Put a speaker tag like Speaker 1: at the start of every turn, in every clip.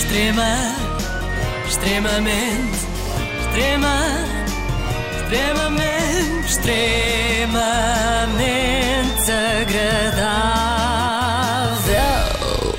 Speaker 1: Extrema, extremamente, extrema, extremamente, extremamente agradável.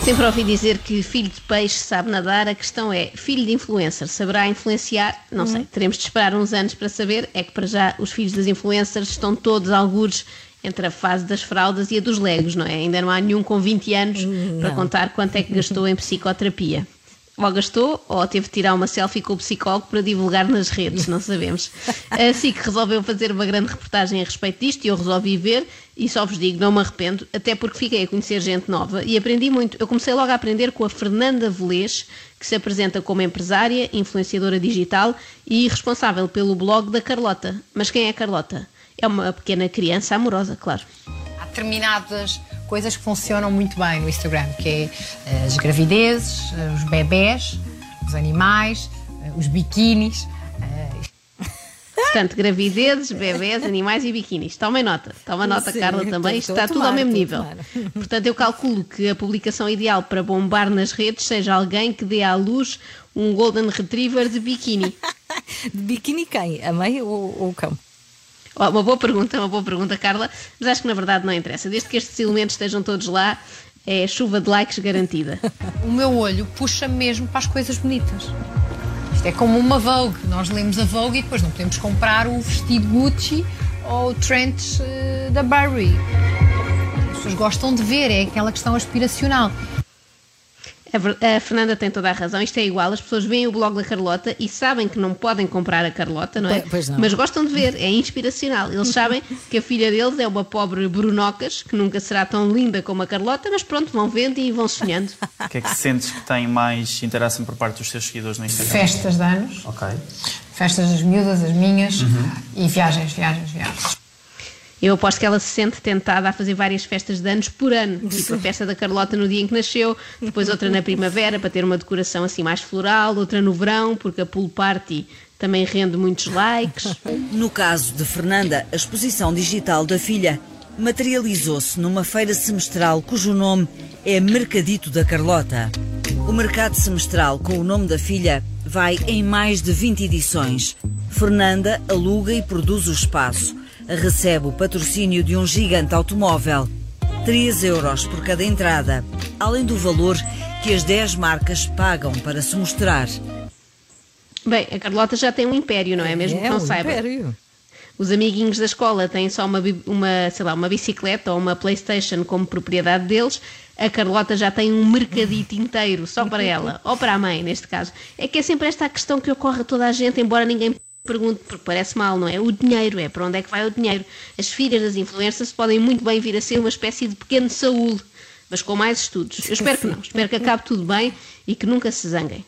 Speaker 2: Sempre ouvi dizer que filho de peixe sabe nadar. A questão é, filho de influencer saberá influenciar? Não sei, teremos de esperar uns anos para saber. É que para já os filhos das influencers estão todos algures entre a fase das fraldas e a dos legos, não é? Ainda não há nenhum com 20 anos para contar quanto é que gastou em psicoterapia. Ou gastou, ou teve de tirar uma selfie com o psicólogo para divulgar nas redes, não sabemos. A SIC resolveu fazer uma grande reportagem a respeito disto e eu resolvi ver e só vos digo, não me arrependo, até porque fiquei a conhecer gente nova e aprendi muito. Eu comecei logo a aprender com a Fernanda Velez, que se apresenta como empresária, influenciadora digital e responsável pelo blog da Carlota. Mas quem é a Carlota? É uma pequena criança amorosa, claro.
Speaker 3: Há determinadas coisas que funcionam muito bem no Instagram, que é eh, as gravidezes, eh, os bebés, os animais, eh, os biquínis.
Speaker 2: Portanto, gravidezes, bebés, animais e biquínis. Tomem nota. Toma nota,
Speaker 4: Sim,
Speaker 2: Carla, também.
Speaker 4: estou
Speaker 2: Está tudo ao mesmo nível. Portanto, eu calculo que a publicação ideal para bombar nas redes seja alguém que dê à luz um Golden Retriever de biquíni.
Speaker 4: De biquíni quem? A mãe ou, ou o cão?
Speaker 2: Uma boa pergunta, uma boa pergunta, Carla. Mas acho que na verdade não interessa. Desde que estes elementos estejam todos lá, é chuva de likes garantida.
Speaker 3: o meu olho puxa mesmo para as coisas bonitas. Isto é como uma Vogue. Nós lemos a Vogue e depois não podemos comprar o vestido Gucci ou o trench eh, da Burberry. As pessoas gostam de ver, é aquela questão aspiracional.
Speaker 2: A, ver- a Fernanda tem toda a razão, isto é igual. As pessoas veem o blog da Carlota e sabem que não podem comprar a Carlota, não é?
Speaker 4: Pois- não.
Speaker 2: Mas gostam de ver, é inspiracional. Eles sabem que a filha deles é uma pobre Brunocas, que nunca será tão linda como a Carlota, mas pronto, vão vendo e vão sonhando.
Speaker 5: O que é que sentes que tem mais interação por parte dos teus seguidores no Instagram?
Speaker 3: Festas de anos,
Speaker 5: Ok.
Speaker 3: festas das miúdas, as minhas e viagens, viagens, viagens.
Speaker 2: Eu aposto que ela se sente tentada a fazer várias festas de anos por ano. Tipo a festa da Carlota no dia em que nasceu, depois outra na primavera para ter uma decoração assim mais floral, outra no verão, porque a pool party também rende muitos likes.
Speaker 6: No caso de Fernanda, a exposição digital da filha materializou-se numa feira semestral cujo nome é Mercadito da Carlota. O mercado semestral com o nome da filha vai em mais de 20 edições. Fernanda aluga e produz o espaço. Recebe o patrocínio de um gigante automóvel. 3 euros por cada entrada, além do valor que as 10 marcas pagam para se mostrar.
Speaker 2: Bem, a Carlota já tem um império, não é? Mesmo que
Speaker 4: é
Speaker 2: não
Speaker 4: um
Speaker 2: saiba.
Speaker 4: império.
Speaker 2: Os amiguinhos da escola têm só uma, uma, sei lá, uma bicicleta ou uma Playstation como propriedade deles. A Carlota já tem um mercadito inteiro só para ela, ou para a mãe, neste caso. É que é sempre esta a questão que ocorre a toda a gente, embora ninguém pergunte, porque parece mal, não é? O dinheiro, é para onde é que vai o dinheiro? As filhas das influências podem muito bem vir a ser uma espécie de pequeno Saúl, mas com mais estudos. Eu espero que não, espero que acabe tudo bem e que nunca se zanguem.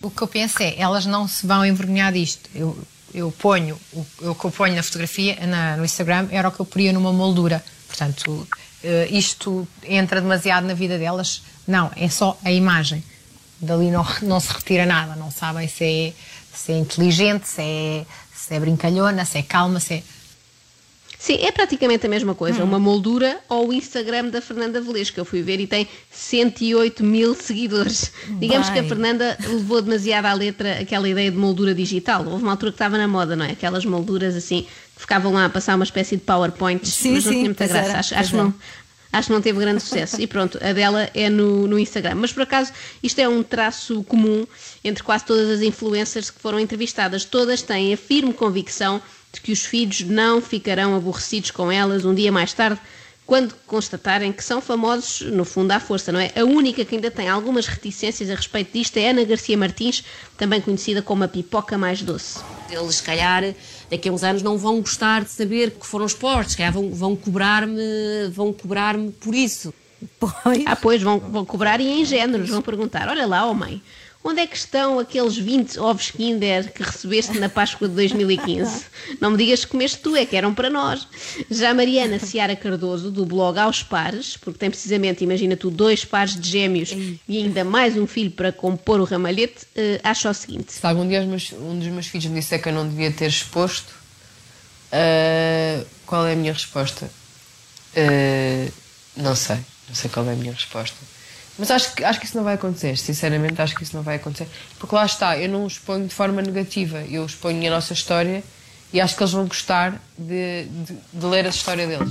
Speaker 3: O que eu penso é, elas não se vão envergonhar disto. Eu, eu ponho, o, o que eu ponho na fotografia, na- no Instagram, era o que eu poria numa moldura. Portanto, eh, isto entra demasiado na vida delas. Não, é só a imagem. Dali não, não se retira nada. Não sabem se é, se é inteligente, se é, se é brincalhona, se é calma, se é...
Speaker 2: Sim, é praticamente a mesma coisa. Uma moldura ou o Instagram da Fernanda Velez, que eu fui ver e tem 108 mil seguidores. Digamos que a. Fernanda levou demasiado à letra aquela ideia de moldura digital. Houve uma altura que estava na moda, não é? Aquelas molduras assim, que ficavam lá a passar uma espécie de PowerPoints,
Speaker 4: Sim,
Speaker 2: mas não
Speaker 4: sim,
Speaker 2: tinha muita graça.
Speaker 4: era,
Speaker 2: acho, acho não. Acho que não teve grande sucesso. E pronto, a dela é no, no Instagram. Mas por acaso, isto é um traço comum entre quase todas as influencers que foram entrevistadas. Todas têm a firme convicção de que os filhos não ficarão aborrecidos com elas um dia mais tarde, quando constatarem que são famosos, no fundo, à força, não é? A única que ainda tem algumas reticências a respeito disto é Ana Garcia Martins, também conhecida como a pipoca mais doce.
Speaker 7: Eles, se calhar, daqui a uns anos não vão gostar de saber que foram esportes, calhar vão, vão cobrar-me vão cobrar-me por isso.
Speaker 4: Pois.
Speaker 2: Ah, pois, vão, vão cobrar e em géneros, vão perguntar: olha lá, oh mãe, onde é que estão aqueles 20 ovos Kinder que recebeste na Páscoa de 2015? Não me digas que comeste tu, é que eram para nós. Já Mariana Ciara Cardoso, do blog Aos Pares, porque tem precisamente, imagina tu, dois pares de gêmeos e ainda mais um filho para compor o ramalhete, eh, acha o seguinte:
Speaker 8: Se algum dia meus- um dos meus filhos me disser que eu não devia ter exposto, ah, qual é a minha resposta? Ah, não sei, não sei qual é a minha resposta. Mas acho que, acho que isso não vai acontecer, sinceramente, acho que isso não vai acontecer. Porque lá está, eu não exponho de forma negativa, eu exponho a nossa história e acho que eles vão gostar de, de, de ler a história deles.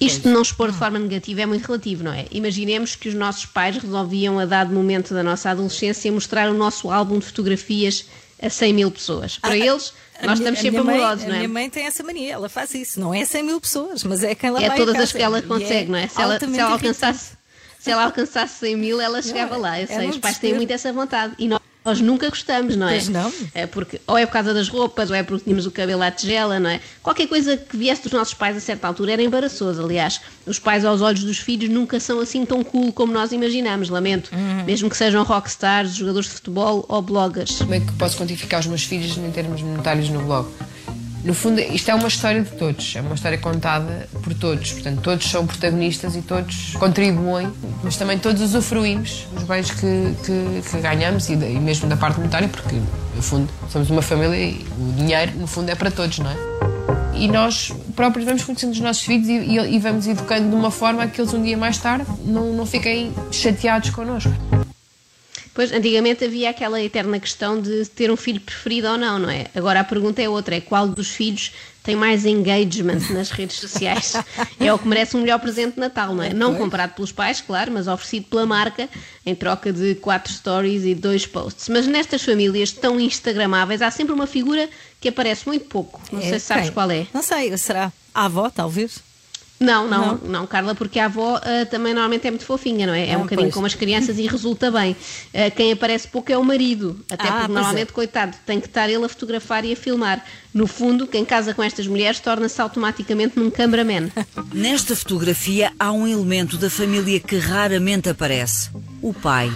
Speaker 2: Isto de não expor de forma negativa é muito relativo, não é? Imaginemos que os nossos pais resolviam, a dado momento da nossa adolescência, mostrar o nosso álbum de fotografias a 100 mil pessoas. Para eles,
Speaker 4: A
Speaker 2: nós
Speaker 4: minha-
Speaker 2: estamos
Speaker 4: a
Speaker 2: sempre amorosos,
Speaker 4: A
Speaker 2: não é?
Speaker 4: minha mãe tem essa mania, ela faz isso. Não é 100 mil pessoas, mas é quem
Speaker 2: É
Speaker 4: vai a
Speaker 2: todas as que ela
Speaker 4: E
Speaker 2: consegue, não é? Se ela, se ela
Speaker 4: irritante.
Speaker 2: alcançasse, se ela alcançasse 100 mil, ela chegava
Speaker 4: é-
Speaker 2: lá. Eu
Speaker 4: é
Speaker 2: sei,
Speaker 4: um
Speaker 2: os pais têm muito essa vontade. E nós, nós nunca gostamos, não é?
Speaker 4: Pois não.
Speaker 2: É porque, ou é por causa das roupas, ou é porque tínhamos o cabelo à tigela, não é? Qualquer coisa que viesse dos nossos pais a certa altura era embaraçoso. Aliás, os pais aos olhos dos filhos nunca são assim tão cool como nós imaginamos, lamento.
Speaker 4: Uhum.
Speaker 2: Mesmo que sejam rockstars, jogadores de futebol ou bloggers.
Speaker 8: Como é que posso quantificar os meus filhos em termos monetários no blog? No fundo, isto é uma história de todos, é uma história contada por todos. Portanto, todos são protagonistas e todos contribuem, mas também todos usufruímos dos bens que, que, que ganhamos e, e mesmo da parte monetária, porque, no fundo, somos uma família e o dinheiro, no fundo, é para todos, não é? E nós próprios vamos conhecendo os nossos filhos e, e- e vamos educando de uma forma que eles um dia mais tarde não, não fiquem chateados connosco.
Speaker 2: Pois, antigamente havia aquela eterna questão de ter um filho preferido ou não, não é? Agora a pergunta é outra, é qual dos filhos tem mais engagement nas redes sociais? É o que merece um melhor presente de Natal, não é? Não comprado pelos pais, claro, mas oferecido pela marca em troca de quatro stories e dois posts. Mas nestas famílias tão instagramáveis há sempre uma figura que aparece muito pouco. Não sei se sabes
Speaker 4: quem?
Speaker 2: qual é.
Speaker 4: Não sei, será a avó, talvez?
Speaker 2: Não, não, não, Carla, porque a avó ah, também normalmente é muito fofinha, não é? É
Speaker 4: Ah,
Speaker 2: um bocadinho
Speaker 4: pois.
Speaker 2: como as crianças e resulta bem. Ah, quem aparece pouco é o marido, até
Speaker 4: Ah,
Speaker 2: porque normalmente,
Speaker 4: é.
Speaker 2: coitado, tem que estar ele a fotografar e a filmar. No fundo, quem casa com estas mulheres torna-se automaticamente num cameraman.
Speaker 6: Nesta fotografia há um elemento da família que raramente aparece: o pai.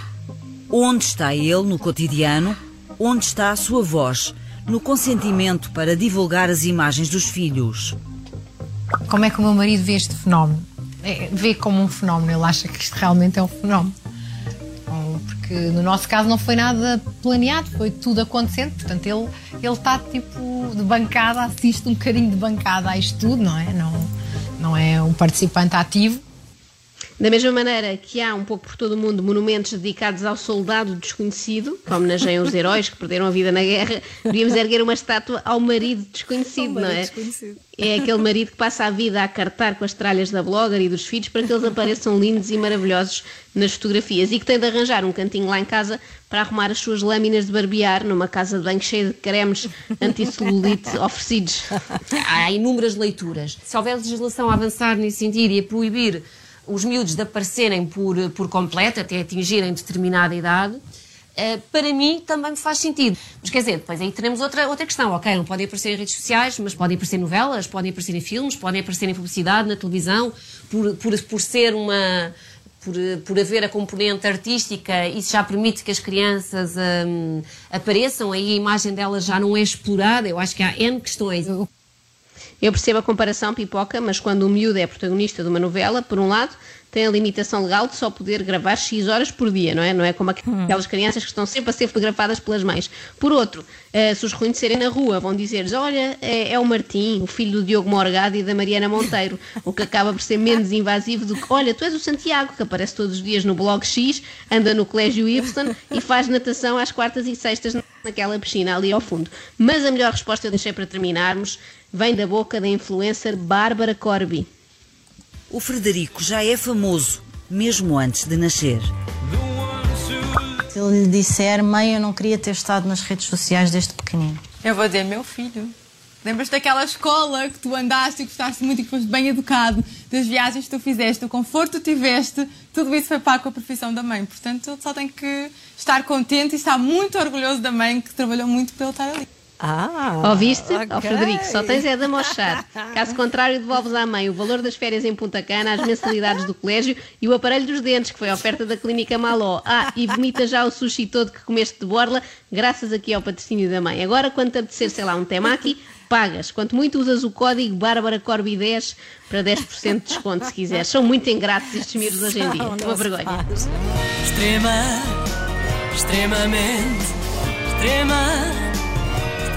Speaker 6: Onde está ele no cotidiano? Onde está a sua voz? No consentimento para divulgar as imagens dos filhos.
Speaker 3: Como é que o meu marido vê este fenómeno? É, vê como um fenómeno, ele acha que isto realmente é um fenómeno. Porque no nosso caso não foi nada planeado, foi tudo acontecendo, portanto ele ele está tipo de bancada, assiste um bocadinho de bancada a isto tudo, não é? Não, não é um participante ativo.
Speaker 2: Da mesma maneira que há um pouco por todo o mundo monumentos dedicados ao soldado desconhecido, que homenageiam os heróis que perderam a vida na guerra, devíamos erguer uma estátua ao marido desconhecido,
Speaker 4: Ao marido
Speaker 2: não é?
Speaker 4: desconhecido.
Speaker 2: É aquele marido que passa a vida a cartar com as tralhas da blogger e dos filhos para que eles apareçam lindos e maravilhosos nas fotografias e que tem de arranjar um cantinho lá em casa para arrumar as suas lâminas de barbear numa casa de banho cheia de cremes anti-celulite oferecidos.
Speaker 7: Há inúmeras leituras. Se houver legislação a avançar nesse sentido e a proibir os miúdos de aparecerem por, por completo, até atingirem determinada idade, eh, para mim também me faz sentido. Mas quer dizer, depois aí teremos outra, outra questão. Ok, não podem aparecer em redes sociais, mas podem aparecer em novelas, podem aparecer em filmes, podem aparecer em publicidade, na televisão, por, por, por ser uma. Por, por haver a componente artística, isso já permite que as crianças hum, apareçam, aí a imagem delas já não é explorada. Eu acho que há N questões.
Speaker 2: Eu percebo a comparação, pipoca, mas quando o miúdo é protagonista de uma novela, por um lado, tem a limitação legal de só poder gravar X horas por dia, não é? Não é como aquelas crianças que estão sempre a ser fotografadas pelas mães. Por outro, eh, se os reconhecerem na rua, vão dizer-lhes: Olha, é, é o Martim, o filho do Diogo Morgado e da Mariana Monteiro, o que acaba por ser menos invasivo do que: Olha, tu és o Santiago, que aparece todos os dias no blog X, anda no Colégio Y e faz natação às quartas e sextas naquela piscina ali ao fundo. Mas a melhor resposta eu deixei para terminarmos vem da boca da influencer Bárbara Corby.
Speaker 6: O Frederico já é famoso, mesmo antes de nascer.
Speaker 9: Se ele lhe disser, mãe, eu não queria ter estado nas redes sociais desde pequenino.
Speaker 10: Eu vou dizer, meu filho. Lembras daquela escola que tu andaste e gostaste muito e que foste bem educado, das viagens que tu fizeste, o conforto que tiveste, tudo isso foi pago com a profissão da mãe. Portanto, ele só tem que estar contente e estar muito orgulhoso da mãe que trabalhou muito para ele estar ali.
Speaker 4: Ah,
Speaker 2: Ouviste? Ó
Speaker 4: ok.
Speaker 2: Frederico, só tens é de amochar. Caso contrário, devolves à mãe o valor das férias em Punta Cana, as mensalidades do colégio e o aparelho dos dentes, que foi a oferta da Clínica Maló. Ah, e vomita já o sushi todo que comeste de borla, graças aqui ao patrocínio da mãe. Agora, quando te apetecer, sei lá, um temaki, pagas. Quanto muito usas o código Bárbara Corby 10 para 10% de desconto, se quiseres. São muito ingratos estes miúdos hoje em dia. Uma vergonha.
Speaker 4: faz.
Speaker 1: Extrema, extremamente, extrema,